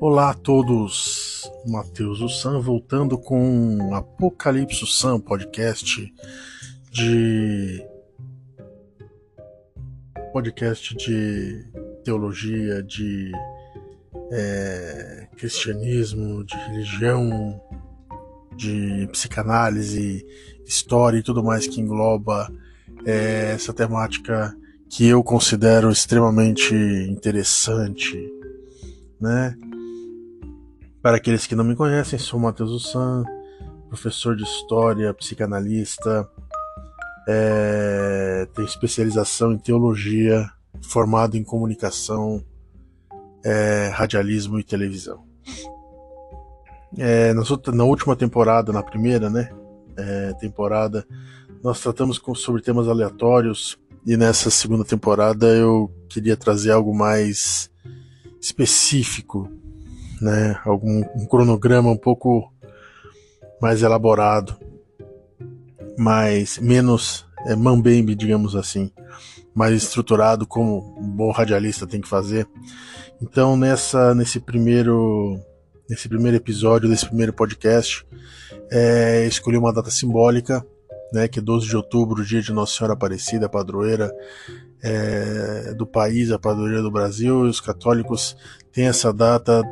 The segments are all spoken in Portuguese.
Olá a todos, Matheus Ussan voltando com Apocalipse Sam podcast de podcast de teologia, de é, cristianismo, de religião, de psicanálise, história e tudo mais que engloba é, essa temática que eu considero extremamente interessante, né? Para aqueles que não me conhecem, sou Matheus Ussan, professor de História, psicanalista, é, tenho especialização em Teologia, formado em Comunicação, é, Radialismo e Televisão. É, na última temporada, na primeira né, é, temporada, nós tratamos com, sobre temas aleatórios e nessa segunda temporada eu queria trazer algo mais específico né? Algum um cronograma um pouco mais elaborado, mais menos é, mambembe, digamos assim, mais estruturado como um bom radialista tem que fazer. Então nessa nesse primeiro nesse primeiro episódio desse primeiro podcast é, escolhi uma data simbólica, né, que é 12 de outubro, dia de Nossa Senhora Aparecida, padroeira é, do país, a padroeira do Brasil, e os católicos têm essa data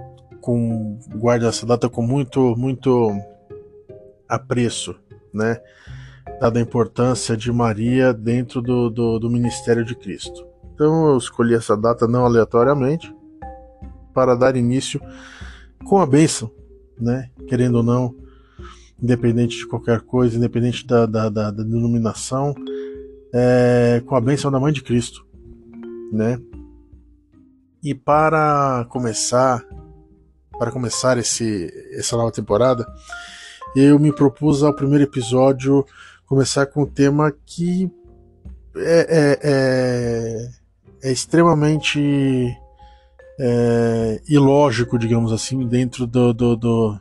com guarda essa data com muito muito apreço, né? Dada a importância de Maria dentro do, do, do ministério de Cristo. Então eu escolhi essa data não aleatoriamente para dar início com a bênção, né? Querendo ou não, independente de qualquer coisa, independente da, da, da, da denominação, é, com a bênção da Mãe de Cristo, né? E para começar para começar esse, essa nova temporada, eu me propus ao primeiro episódio começar com um tema que é, é, é, é extremamente é, ilógico, digamos assim, dentro do, do, do,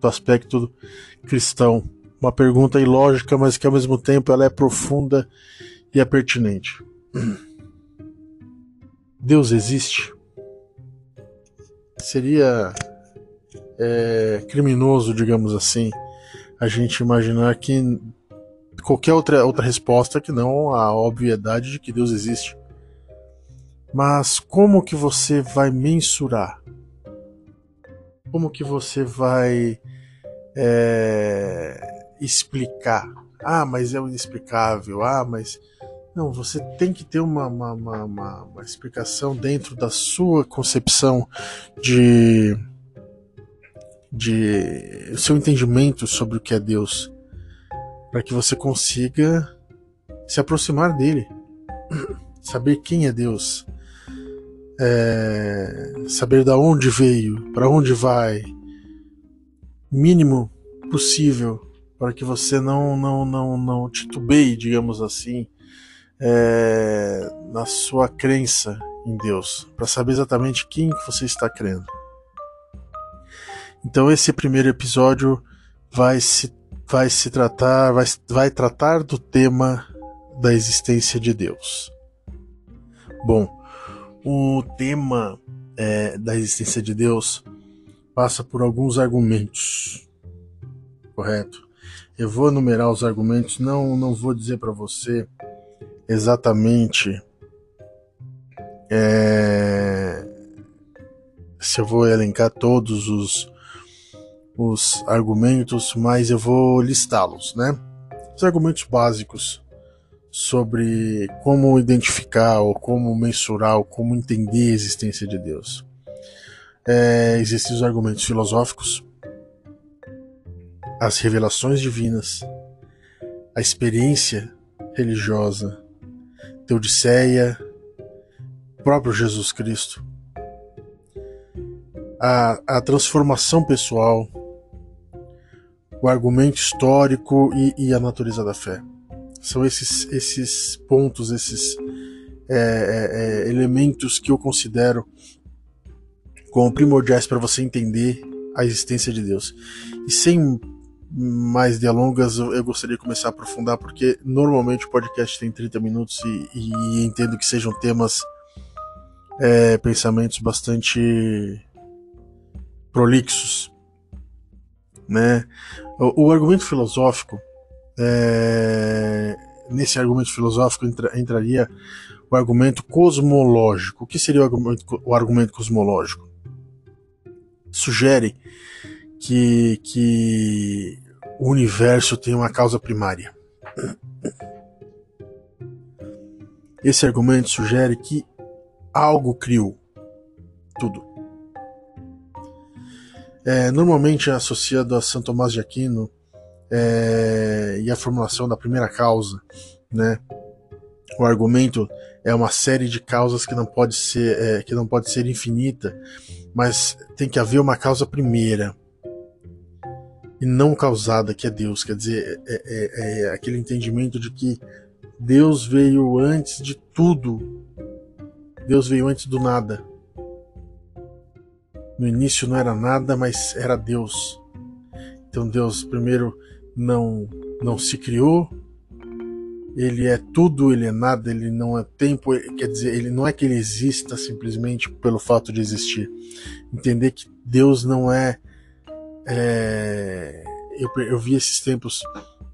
do aspecto cristão. Uma pergunta ilógica, mas que ao mesmo tempo ela é profunda e é pertinente. Deus existe? Seria é, criminoso, digamos assim, a gente imaginar que qualquer outra, outra resposta que não a obviedade de que Deus existe. Mas como que você vai mensurar? Como que você vai é, explicar? Ah, mas é inexplicável. Ah, mas. Não, você tem que ter uma, uma, uma, uma explicação dentro da sua concepção de de seu entendimento sobre o que é Deus, para que você consiga se aproximar dele, saber quem é Deus, é, saber da onde veio, para onde vai, mínimo possível para que você não não não não titubeie, digamos assim, é, na sua crença em Deus, para saber exatamente quem você está crendo. Então esse primeiro episódio vai se, vai se tratar, vai, vai tratar do tema da existência de Deus. Bom, o tema é, da existência de Deus passa por alguns argumentos, correto? Eu vou enumerar os argumentos, não, não vou dizer para você exatamente é, se eu vou elencar todos os, os argumentos, mas eu vou listá-los, né? Os argumentos básicos sobre como identificar ou como mensurar ou como entender a existência de Deus. É, existem os argumentos filosóficos, as revelações divinas, a experiência religiosa, Teodiceia, próprio Jesus Cristo, a, a transformação pessoal, o argumento histórico e, e, a natureza da fé. São esses, esses pontos, esses é, é, é elementos que eu considero como primordiais para você entender a existência de Deus. E sem mais delongas, eu gostaria de começar a aprofundar, porque normalmente o podcast tem 30 minutos e, e entendo que sejam temas, é, pensamentos bastante prolixos. Né? O, o argumento filosófico, é, nesse argumento filosófico entra, entraria o argumento cosmológico. O que seria o argumento, o argumento cosmológico? Sugere que, que o universo tem uma causa primária. Esse argumento sugere que algo criou tudo. É, normalmente é associado a São Tomás de Aquino é, e a formulação da primeira causa, né? O argumento é uma série de causas que não pode ser é, que não pode ser infinita, mas tem que haver uma causa primeira e não causada, que é Deus. Quer dizer, é, é, é aquele entendimento de que Deus veio antes de tudo. Deus veio antes do nada. No início não era nada, mas era Deus. Então Deus primeiro não não se criou. Ele é tudo, ele é nada, ele não é tempo, quer dizer, ele não é que ele exista simplesmente pelo fato de existir. Entender que Deus não é, é eu, eu vi esses tempos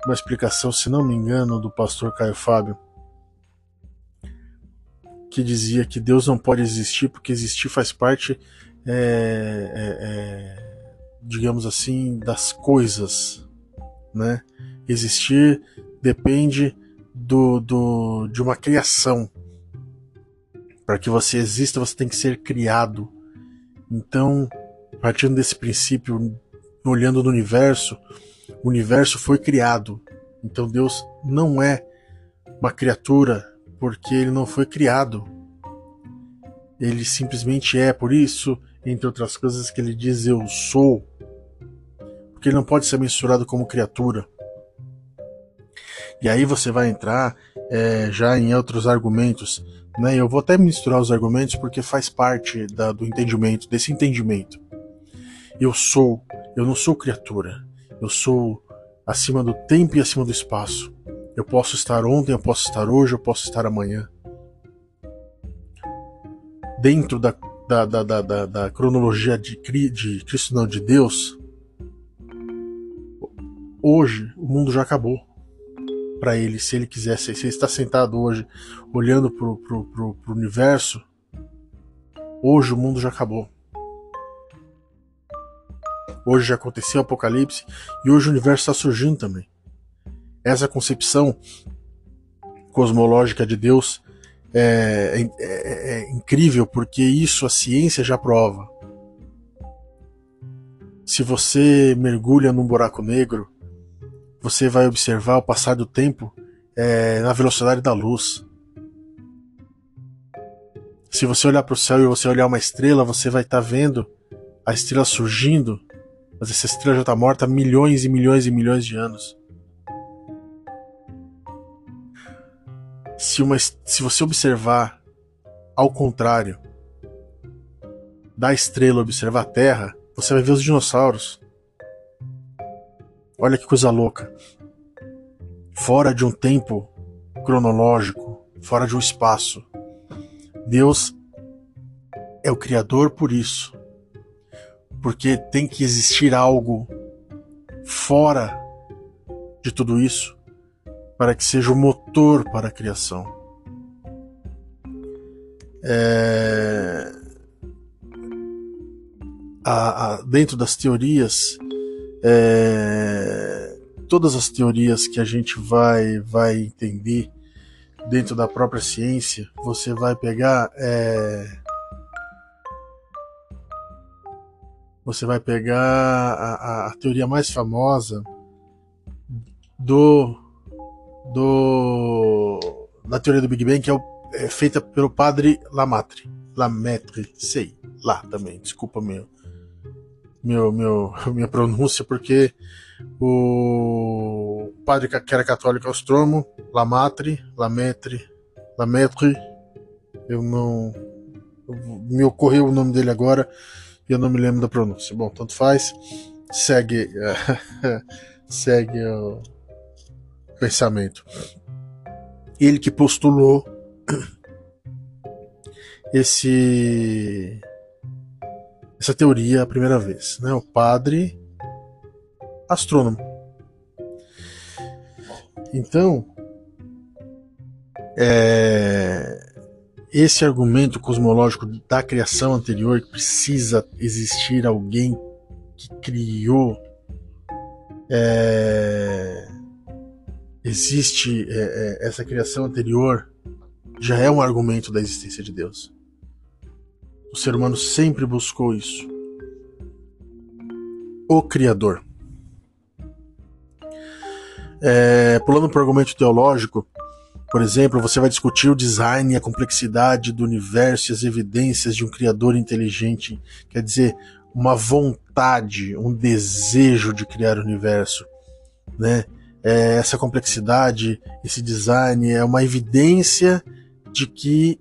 uma explicação, se não me engano, do pastor Caio Fábio, que dizia que Deus não pode existir porque existir faz parte, é, é, é, digamos assim, das coisas, né? Existir depende do, do, de uma criação. Para que você exista, você tem que ser criado. Então, partindo desse princípio, olhando no universo, o universo foi criado. Então Deus não é uma criatura porque ele não foi criado. Ele simplesmente é, por isso, entre outras coisas, que ele diz eu sou. Porque ele não pode ser mensurado como criatura. E aí você vai entrar é, já em outros argumentos. Né? Eu vou até misturar os argumentos porque faz parte da, do entendimento, desse entendimento. Eu sou, eu não sou criatura. Eu sou acima do tempo e acima do espaço. Eu posso estar ontem, eu posso estar hoje, eu posso estar amanhã. Dentro da, da, da, da, da cronologia de, de Cristo, não, de Deus, hoje o mundo já acabou para ele, se ele quisesse. Se ele está sentado hoje olhando para o universo, hoje o mundo já acabou. Hoje já aconteceu o Apocalipse e hoje o universo está surgindo também. Essa concepção cosmológica de Deus é, é, é, é incrível porque isso a ciência já prova. Se você mergulha num buraco negro, você vai observar o passar do tempo é, na velocidade da luz. Se você olhar para o céu e você olhar uma estrela, você vai estar tá vendo a estrela surgindo mas essa estrela já está morta há milhões e milhões e milhões de anos. Se, uma, se você observar ao contrário da estrela observar a Terra, você vai ver os dinossauros. Olha que coisa louca. Fora de um tempo cronológico, fora de um espaço. Deus é o Criador por isso porque tem que existir algo fora de tudo isso para que seja o motor para a criação. É... A, a, dentro das teorias, é... todas as teorias que a gente vai, vai entender dentro da própria ciência, você vai pegar é... você vai pegar a, a teoria mais famosa do do da teoria do Big Bang que é, o, é feita pelo padre Lamatre, Lamaitre, sei lá também. Desculpa meu meu, meu minha pronúncia porque o padre que era católico Ostromo, Lamatre, Lamaitre, Lamaitre, eu não me ocorreu o nome dele agora e eu não me lembro da pronúncia. Bom, tanto faz. Segue, segue o pensamento. Ele que postulou esse essa teoria a primeira vez, né? O padre astrônomo. Então, é, esse argumento cosmológico da criação anterior, que precisa existir alguém que criou, é, existe é, é essa criação anterior, já é um argumento da existência de Deus. O ser humano sempre buscou isso. O Criador. É, pulando para o argumento teológico, por exemplo, você vai discutir o design e a complexidade do universo e as evidências de um criador inteligente, quer dizer, uma vontade, um desejo de criar o universo, né? É, essa complexidade, esse design é uma evidência de que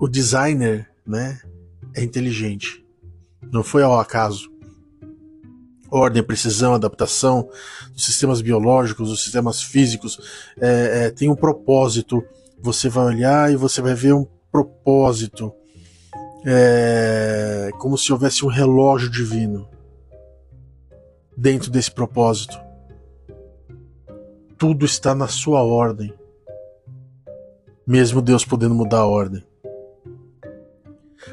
o designer, né, é inteligente. Não foi ao acaso ordem, precisão, adaptação dos sistemas biológicos, dos sistemas físicos, é, é, tem um propósito. Você vai olhar e você vai ver um propósito, é, como se houvesse um relógio divino dentro desse propósito. Tudo está na sua ordem, mesmo Deus podendo mudar a ordem.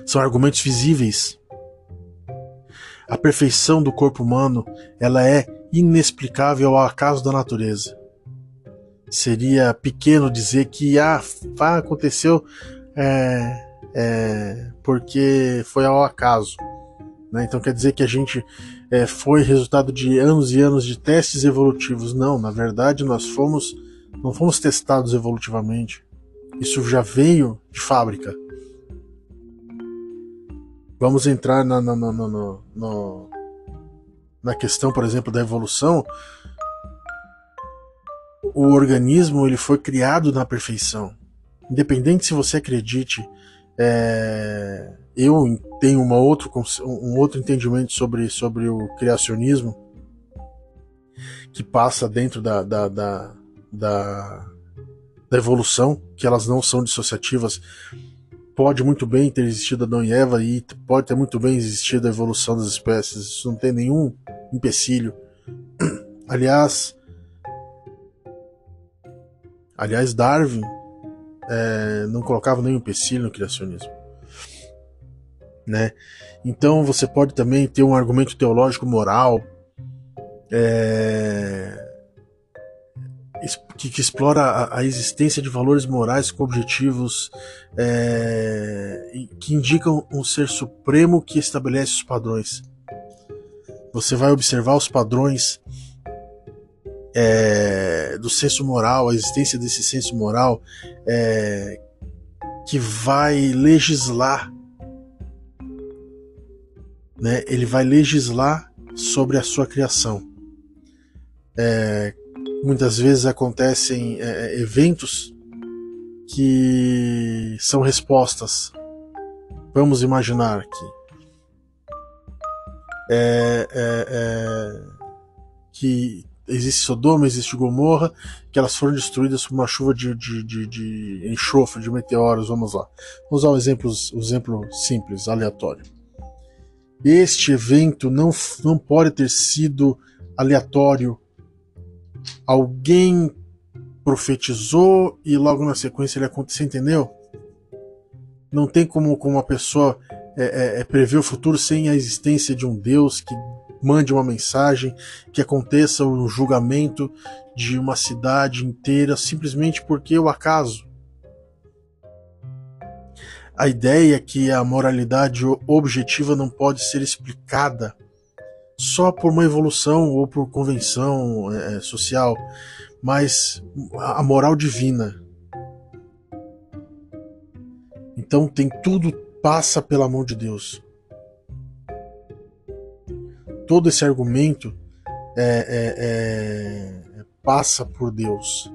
São argumentos visíveis a perfeição do corpo humano ela é inexplicável ao acaso da natureza. Seria pequeno dizer que ah, aconteceu é, é, porque foi ao acaso. Né? Então quer dizer que a gente é, foi resultado de anos e anos de testes evolutivos. Não, na verdade nós fomos não fomos testados evolutivamente. Isso já veio de fábrica. Vamos entrar na, na, na, na, na questão, por exemplo, da evolução. O organismo ele foi criado na perfeição. Independente se você acredite, é, eu tenho uma outro, um outro entendimento sobre, sobre o criacionismo que passa dentro da, da, da, da, da evolução, que elas não são dissociativas pode muito bem ter existido Adão e Eva e pode ter muito bem existido a evolução das espécies. Isso não tem nenhum empecilho. Aliás, aliás Darwin é, não colocava nenhum empecilho no criacionismo. Né? Então você pode também ter um argumento teológico moral é, que, que explora a, a, existência de valores morais com objetivos é, que indicam um ser supremo que estabelece os padrões. Você vai observar os padrões é, do senso moral, a existência desse senso moral é, que vai legislar, né? Ele vai legislar sobre a sua criação. É, muitas vezes acontecem é, é, eventos que são respostas. Vamos imaginar que é, é, é, que existe Sodoma, existe Gomorra, que elas foram destruídas por uma chuva de, de, de, de enxofre, de meteoros. Vamos lá. Vamos usar um exemplo, um exemplo simples, aleatório. Este evento não, não pode ter sido aleatório alguém profetizou e logo na sequência ele aconteceu, entendeu? Não tem como, como uma pessoa é, é, é, prever o futuro sem a existência de um Deus que mande uma mensagem, que aconteça o julgamento de uma cidade inteira simplesmente porque o acaso. A ideia é que a moralidade objetiva não pode ser explicada só por uma evolução ou por convenção é, social, mas a moral divina. Então tem tudo passa pela mão de Deus. Todo esse argumento é, é, é, passa por Deus.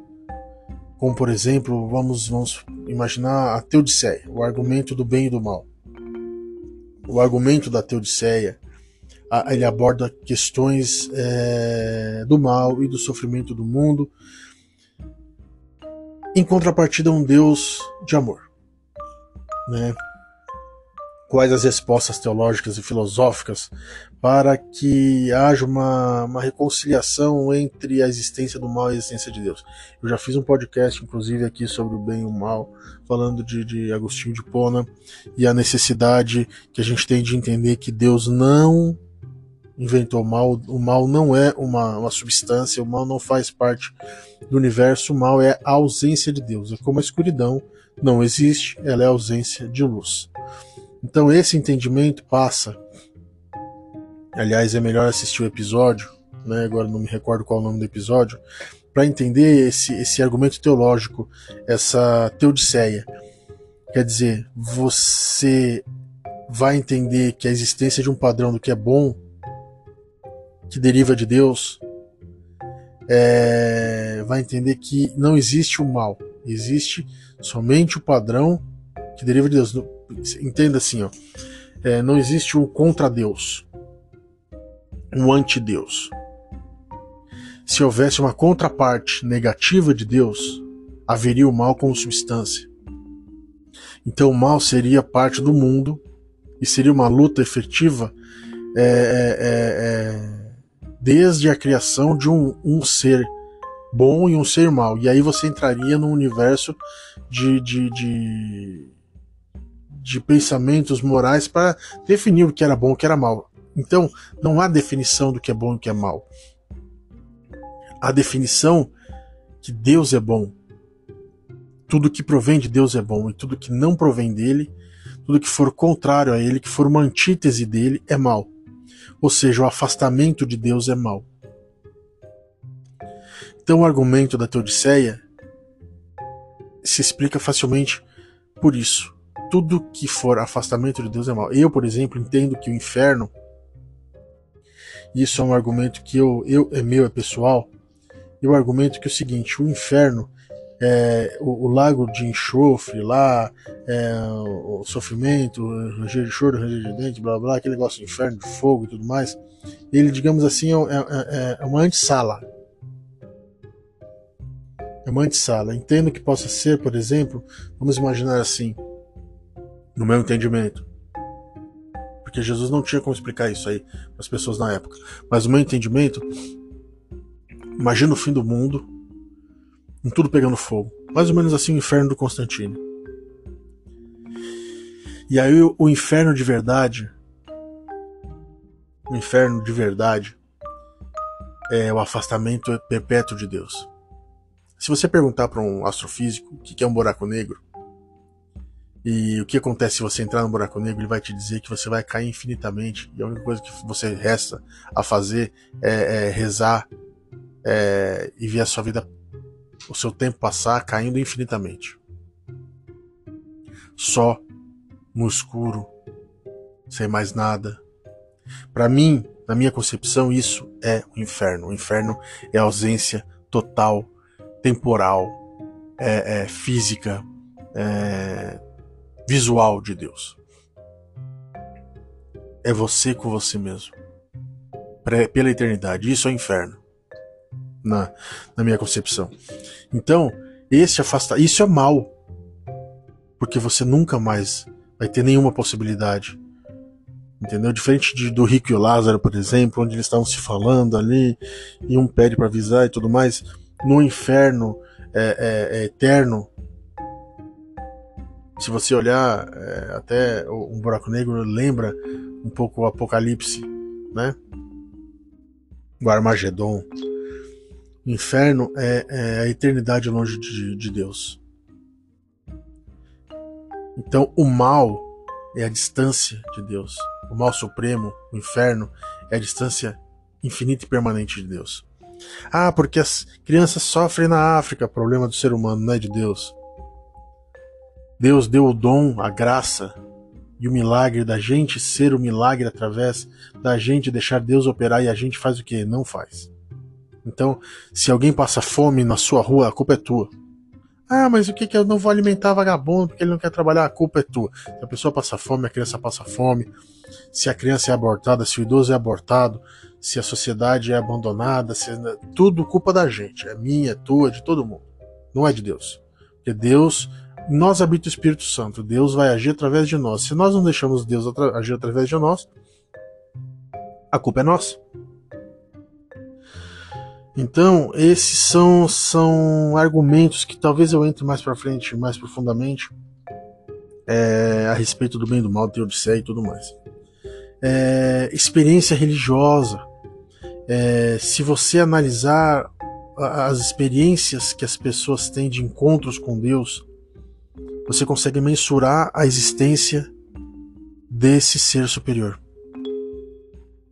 Como por exemplo, vamos, vamos imaginar a Teodiceia, o argumento do bem e do mal. O argumento da Teodiceia ele aborda questões é, do mal e do sofrimento do mundo. Em contrapartida, um Deus de amor. Né? quais as respostas teológicas e filosóficas para que haja uma, uma reconciliação entre a existência do mal e a existência de Deus. Eu já fiz um podcast, inclusive, aqui sobre o bem e o mal, falando de, de Agostinho de Pona e a necessidade que a gente tem de entender que Deus não inventou o mal. O mal não é uma, uma substância, o mal não faz parte do universo, o mal é a ausência de Deus. É como a escuridão não existe, ela é a ausência de luz. Então esse entendimento passa. Aliás, é melhor assistir o episódio, né? agora não me recordo qual é o nome do episódio, para entender esse, esse argumento teológico, essa teodiceia. Quer dizer, você vai entender que a existência de um padrão do que é bom, que deriva de Deus, é, vai entender que não existe o mal, existe somente o padrão que deriva de Deus. Entenda assim, ó, é, não existe um contra-Deus, um anti-Deus. Se houvesse uma contraparte negativa de Deus, haveria o mal como substância. Então o mal seria parte do mundo e seria uma luta efetiva é, é, é, é desde a criação de um, um, ser bom e um ser mal. E aí você entraria num universo de, de, de de pensamentos morais para definir o que era bom e o que era mal. Então, não há definição do que é bom e o que é mal. A definição que Deus é bom. Tudo que provém de Deus é bom e tudo que não provém dele, tudo que for contrário a ele, que for uma antítese dele, é mal. Ou seja, o afastamento de Deus é mal. Então, o argumento da Teodiceia se explica facilmente por isso tudo que for afastamento de Deus é mal. Eu, por exemplo, entendo que o inferno, isso é um argumento que eu, eu é meu, é pessoal, eu argumento que é o seguinte, o inferno, é, o, o, lago de enxofre lá, é, o, o, sofrimento, o ranger de choro, ranger de dente, blá blá, aquele negócio de inferno, de fogo e tudo mais, ele, digamos assim, é, é, é, é uma antessala. É uma antessala. Entendo que possa ser, por exemplo, vamos imaginar assim, no meu entendimento. Porque Jesus não tinha como explicar isso aí para as pessoas na época. Mas no meu entendimento, imagina o fim do mundo, com tudo pegando fogo. Mais ou menos assim o inferno do Constantino. E aí o inferno de verdade, o inferno de verdade, é o afastamento perpétuo de Deus. Se você perguntar para um astrofísico o que é um buraco negro, e o que acontece se você entrar no buraco negro? Ele vai te dizer que você vai cair infinitamente. E a única coisa que você resta a fazer é, é rezar é, e ver a sua vida, o seu tempo passar caindo infinitamente. Só no escuro, sem mais nada. Para mim, na minha concepção, isso é o inferno. O inferno é ausência total, temporal, é, é física, é, visual de Deus. É você com você mesmo. Pela eternidade. Isso é inferno. Na, na minha concepção. Então, esse afasta, isso é mal. Porque você nunca mais vai ter nenhuma possibilidade. Entendeu? Diferente de, do Rico e o Lázaro, por exemplo, onde eles estavam se falando ali, e um pede para avisar e tudo mais. No inferno é, é, é eterno, se você olhar é, até um buraco negro lembra um pouco o Apocalipse, né? O Armagedon. O inferno é, é a eternidade longe de, de Deus. Então o mal é a distância de Deus. O mal supremo, o inferno, é a distância infinita e permanente de Deus. Ah, porque as crianças sofrem na África, problema do ser humano, não é de Deus. Deus deu o dom, a graça e o milagre da gente ser o milagre através da gente deixar Deus operar e a gente faz o que? Não faz. Então, se alguém passa fome na sua rua, a culpa é tua. Ah, mas o que que eu não vou alimentar vagabundo porque ele não quer trabalhar? A culpa é tua. Se a pessoa passa fome, a criança passa fome. Se a criança é abortada, se o idoso é abortado, se a sociedade é abandonada, se... tudo culpa da gente. É minha, é tua, é de todo mundo. Não é de Deus. Porque Deus nós habita o Espírito Santo. Deus vai agir através de nós. Se nós não deixamos Deus agir através de nós, a culpa é nossa. Então, esses são, são argumentos que talvez eu entre mais para frente, mais profundamente, é, a respeito do bem e do mal, Teodiceia e tudo mais. É, experiência religiosa. É, se você analisar as experiências que as pessoas têm de encontros com Deus, você consegue mensurar a existência desse ser superior.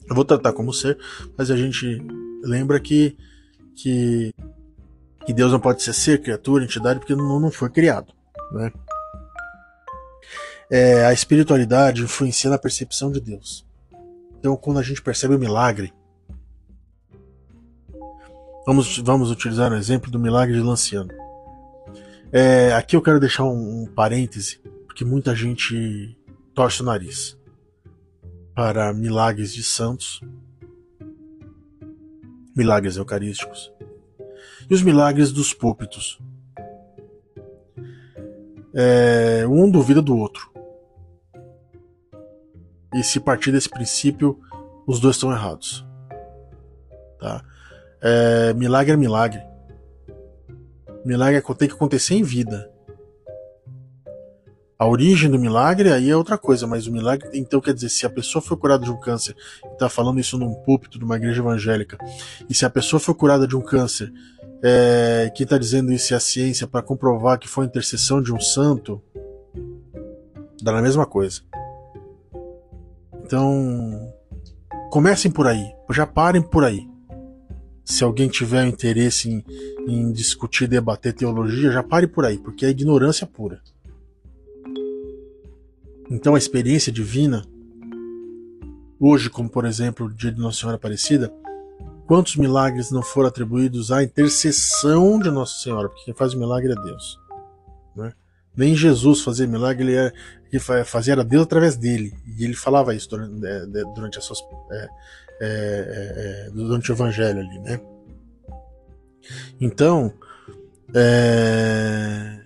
Eu vou tratar como ser, mas a gente lembra que, que, que Deus não pode ser ser, criatura, entidade, porque não, não foi criado. Né? É, a espiritualidade influencia na percepção de Deus. Então, quando a gente percebe o milagre, Vamos, vamos utilizar o exemplo do milagre de Lanciano. É, aqui eu quero deixar um, um parêntese, porque muita gente torce o nariz para milagres de santos, milagres eucarísticos e os milagres dos púlpitos. É, um duvida do outro. E se partir desse princípio, os dois estão errados. Tá? É, milagre é milagre. Milagre tem que acontecer em vida. A origem do milagre aí é outra coisa, mas o milagre, então quer dizer, se a pessoa foi curada de um câncer, está falando isso num púlpito de uma igreja evangélica, e se a pessoa foi curada de um câncer, é, quem está dizendo isso é a ciência para comprovar que foi a intercessão de um santo, dá na mesma coisa. Então, comecem por aí, já parem por aí se alguém tiver interesse em, em discutir, debater teologia, já pare por aí, porque é ignorância pura. Então a experiência divina, hoje, como por exemplo o dia de Nossa Senhora Aparecida, quantos milagres não foram atribuídos à intercessão de Nossa Senhora? Porque quem faz o milagre é Deus. Né? Nem Jesus fazia milagre, ele, era, ele fazia era Deus através dele. E ele falava isso durante, é, durante as suas é, é, é, é, durante o evangelho ali, né? Então, é,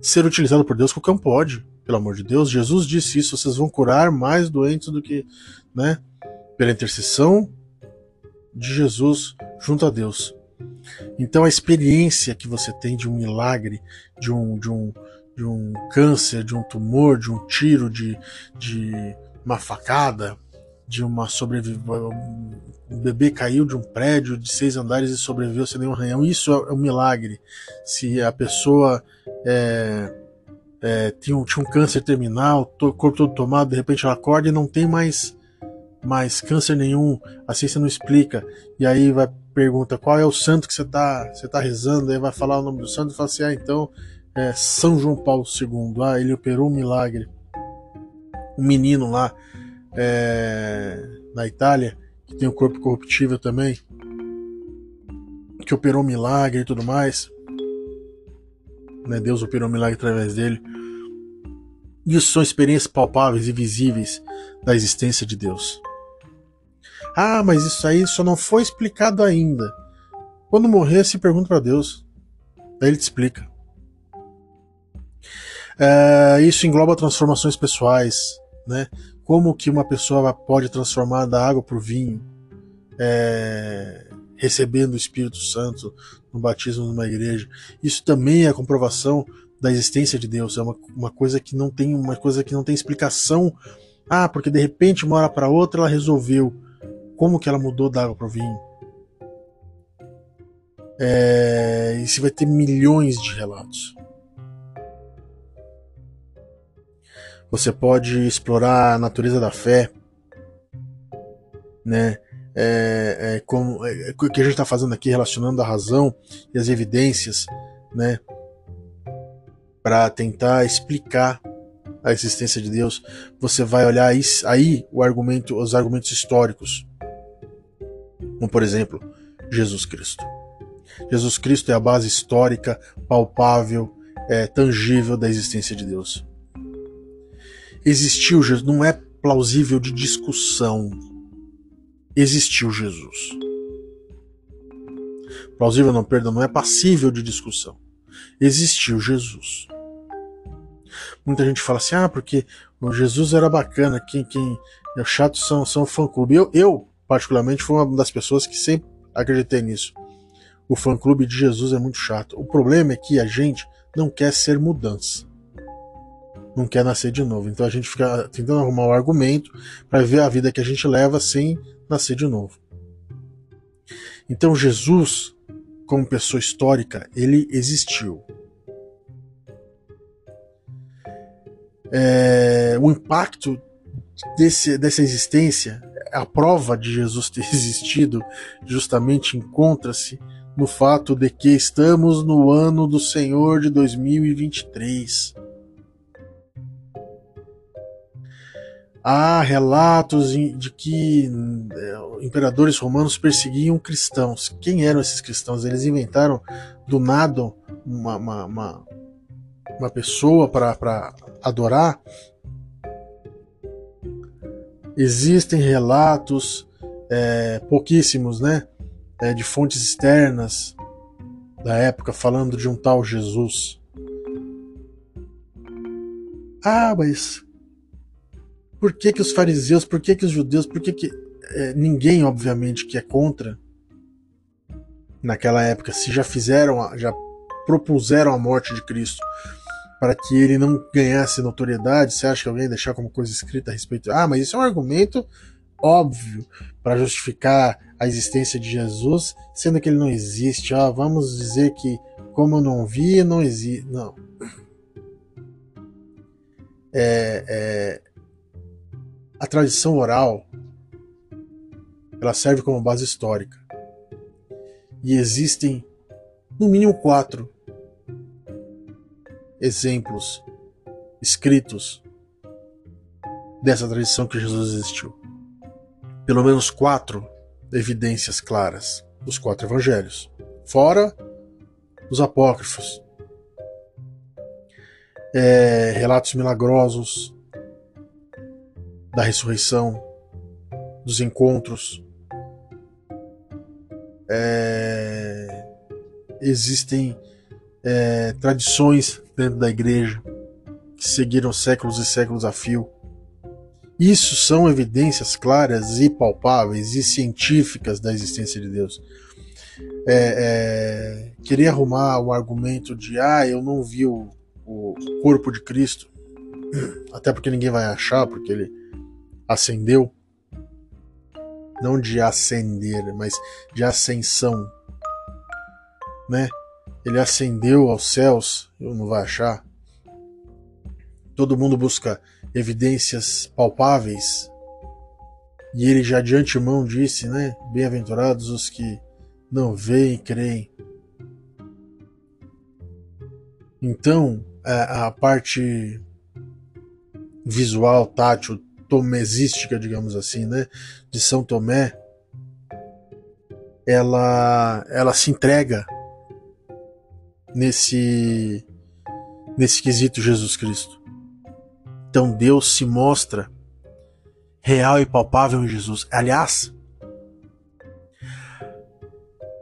ser utilizado por Deus qualquer um pode, pelo amor de Deus. Jesus disse isso: vocês vão curar mais doentes do que, né? Pela intercessão de Jesus junto a Deus. Então a experiência que você tem de um milagre, de um, de um, de um câncer, de um tumor, de um tiro, de, de uma facada, de uma sobrevivência. Um bebê caiu de um prédio de seis andares e sobreviveu sem nenhum arranhão. Isso é um milagre. Se a pessoa é, é, tinha, um, tinha um câncer terminal, o corpo todo tomado, de repente ela acorda e não tem mais, mais câncer nenhum, a ciência não explica. E aí vai pergunta qual é o santo que você está você tá rezando, aí vai falar o nome do santo e fala assim: ah, então é São João Paulo II, ah, ele operou um milagre. Um menino lá é, na Itália, que tem o corpo corruptível também, que operou um milagre e tudo mais. Né, Deus operou um milagre através dele. Isso são experiências palpáveis e visíveis da existência de Deus. Ah, mas isso aí só não foi explicado ainda. Quando morrer, se pergunta para Deus. Daí ele te explica. É, isso engloba transformações pessoais, né? Como que uma pessoa pode transformar da água para o vinho, é, recebendo o Espírito Santo no batismo numa igreja. Isso também é a comprovação da existência de Deus. É uma, uma coisa que não tem uma coisa que não tem explicação. Ah, porque de repente uma hora para outra ela resolveu. Como que ela mudou da água para o vinho? É, e você vai ter milhões de relatos. Você pode explorar a natureza da fé, né? É, é, como é, o que a gente está fazendo aqui, relacionando a razão e as evidências, né? Para tentar explicar a existência de Deus, você vai olhar aí, aí o argumento, os argumentos históricos, como por exemplo Jesus Cristo. Jesus Cristo é a base histórica, palpável, é, tangível da existência de Deus existiu Jesus, não é plausível de discussão. Existiu Jesus. Plausível não, perdão, não é passível de discussão. Existiu Jesus. Muita gente fala assim, ah, porque o Jesus era bacana, quem, quem é chato são, são fã-clube. Eu, eu, particularmente, fui uma das pessoas que sempre acreditei nisso. O fã-clube de Jesus é muito chato. O problema é que a gente não quer ser mudança. Não quer nascer de novo. Então a gente fica tentando arrumar um argumento para ver a vida que a gente leva sem nascer de novo. Então Jesus, como pessoa histórica, ele existiu. É, o impacto desse, dessa existência, a prova de Jesus ter existido, justamente encontra-se no fato de que estamos no ano do Senhor de 2023. Há relatos de que é, imperadores romanos perseguiam cristãos. Quem eram esses cristãos? Eles inventaram do nada uma, uma, uma, uma pessoa para adorar. Existem relatos, é, pouquíssimos, né? É, de fontes externas da época falando de um tal Jesus. Ah, mas por que, que os fariseus, por que, que os judeus, por que, que é, ninguém, obviamente, que é contra naquela época, se já fizeram, já propuseram a morte de Cristo para que ele não ganhasse notoriedade, você acha que alguém ia deixar como coisa escrita a respeito? Ah, mas isso é um argumento óbvio para justificar a existência de Jesus, sendo que ele não existe. Ah, vamos dizer que como eu não vi, não existe. Não. É, é, a tradição oral ela serve como base histórica. E existem, no mínimo, quatro exemplos escritos dessa tradição que Jesus existiu. Pelo menos quatro evidências claras dos quatro evangelhos, fora os apócrifos. É, relatos milagrosos da ressurreição, dos encontros. É, existem é, tradições dentro da igreja que seguiram séculos e séculos a fio. Isso são evidências claras e palpáveis e científicas da existência de Deus. É, é, querer arrumar o argumento de ah, eu não vi o, o corpo de Cristo, até porque ninguém vai achar, porque ele ascendeu, não de ascender, mas de ascensão, né? Ele ascendeu aos céus, eu não vai achar. Todo mundo busca evidências palpáveis. E ele já de antemão disse, né? Bem-aventurados os que não veem e creem. Então, a, a parte visual, tátil, tomesística, digamos assim, né, de São Tomé, ela, ela se entrega nesse nesse quesito Jesus Cristo. Então Deus se mostra real e palpável em Jesus. Aliás,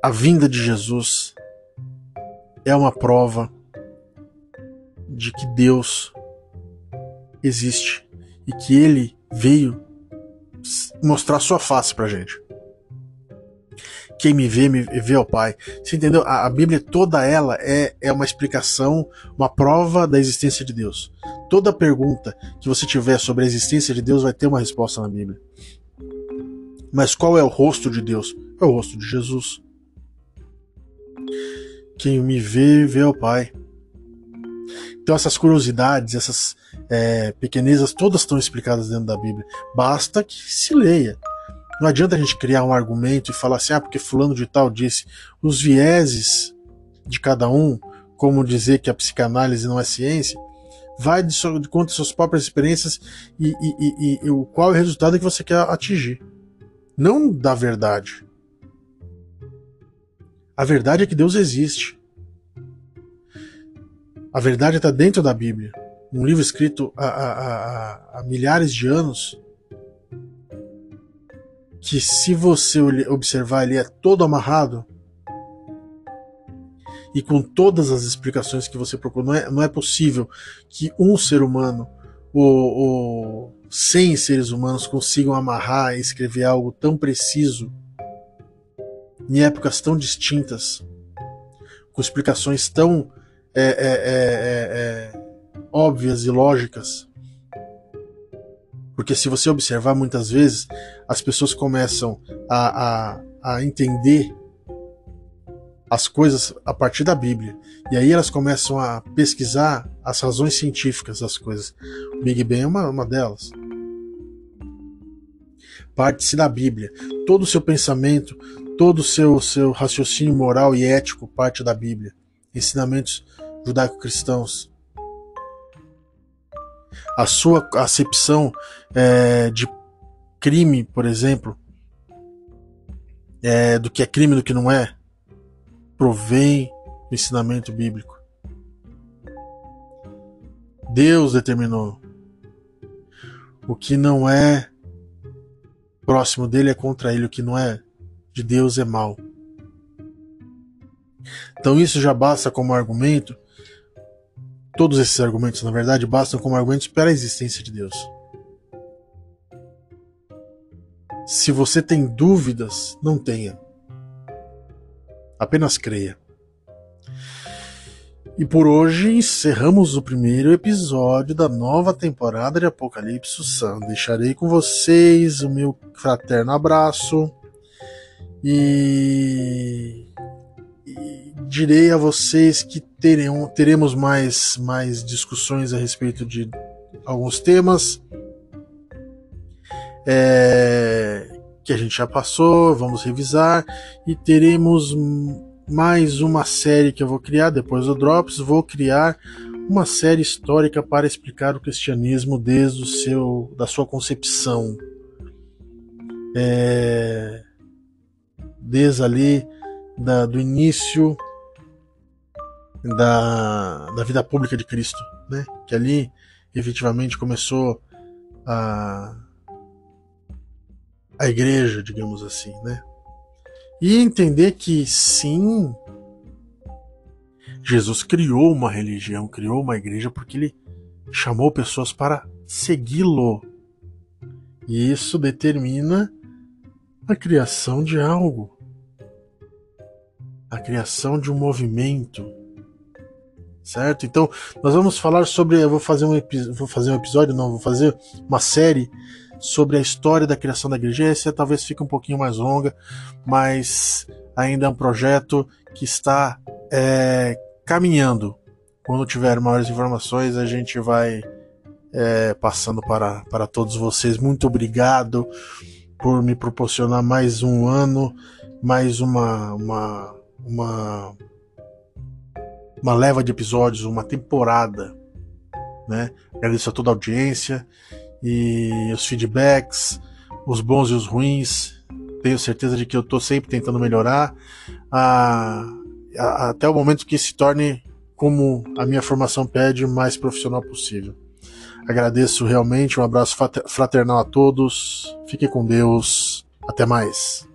a vinda de Jesus é uma prova de que Deus existe e que ele veio mostrar sua face pra gente. Quem me vê, me vê ao Pai. Você entendeu? A, a Bíblia toda ela é, é uma explicação, uma prova da existência de Deus. Toda pergunta que você tiver sobre a existência de Deus vai ter uma resposta na Bíblia. Mas qual é o rosto de Deus? É o rosto de Jesus. Quem me vê, vê ao Pai. Então essas curiosidades, essas é, pequenezas, todas estão explicadas dentro da Bíblia. Basta que se leia. Não adianta a gente criar um argumento e falar assim, ah, porque fulano de tal disse. Os vieses de cada um, como dizer que a psicanálise não é ciência, vai de, so, de conta suas próprias experiências e, e, e, e, o qual é o resultado que você quer atingir. Não da verdade. A verdade é que Deus existe. A verdade está dentro da Bíblia. Um livro escrito há, há, há, milhares de anos. Que, se você observar, ele é todo amarrado. e com todas as explicações que você procura. Não é, não é possível que um ser humano ou, ou 100 seres humanos consigam amarrar e escrever algo tão preciso em épocas tão distintas, com explicações tão é, é, é, é, é óbvias e lógicas. Porque se você observar muitas vezes, as pessoas começam a, a, a entender as coisas a partir da Bíblia. E aí elas começam a pesquisar as razões científicas das coisas. O Big Bang é uma, uma delas. Parte-se da Bíblia. Todo o seu pensamento, todo o seu, seu raciocínio moral e ético parte da Bíblia. Ensinamentos judaico-cristãos. A sua acepção é, de crime, por exemplo, é, do que é crime e do que não é, provém do ensinamento bíblico. Deus determinou. O que não é próximo dele é contra ele, o que não é de Deus é mal. Então isso já basta como argumento. Todos esses argumentos, na verdade, bastam como argumentos para a existência de Deus. Se você tem dúvidas, não tenha. Apenas creia. E por hoje encerramos o primeiro episódio da nova temporada de Apocalipse Sun. Deixarei com vocês o meu fraterno abraço e, e direi a vocês que teremos, teremos mais, mais discussões a respeito de alguns temas. É, que a gente já passou, vamos revisar e teremos mais uma série que eu vou criar depois do Drops. Vou criar uma série histórica para explicar o cristianismo desde o seu da sua concepção, é, desde ali da, do início da, da vida pública de Cristo, né? Que ali efetivamente começou a a igreja, digamos assim, né? E entender que sim, Jesus criou uma religião, criou uma igreja porque ele chamou pessoas para segui-lo. E isso determina a criação de algo, a criação de um movimento, certo? Então nós vamos falar sobre, eu vou fazer um vou fazer um episódio, não, vou fazer uma série sobre a história da criação da igreja. Essa talvez fique um pouquinho mais longa, mas ainda é um projeto que está é, caminhando. Quando tiver maiores informações, a gente vai é, passando para, para todos vocês. Muito obrigado por me proporcionar mais um ano, mais uma, uma, uma, uma leva de episódios, uma temporada. Né? Agradeço a toda a audiência e os feedbacks, os bons e os ruins. Tenho certeza de que eu estou sempre tentando melhorar a, a, até o momento que se torne, como a minha formação pede, o mais profissional possível. Agradeço realmente, um abraço fraternal a todos, fiquem com Deus, até mais.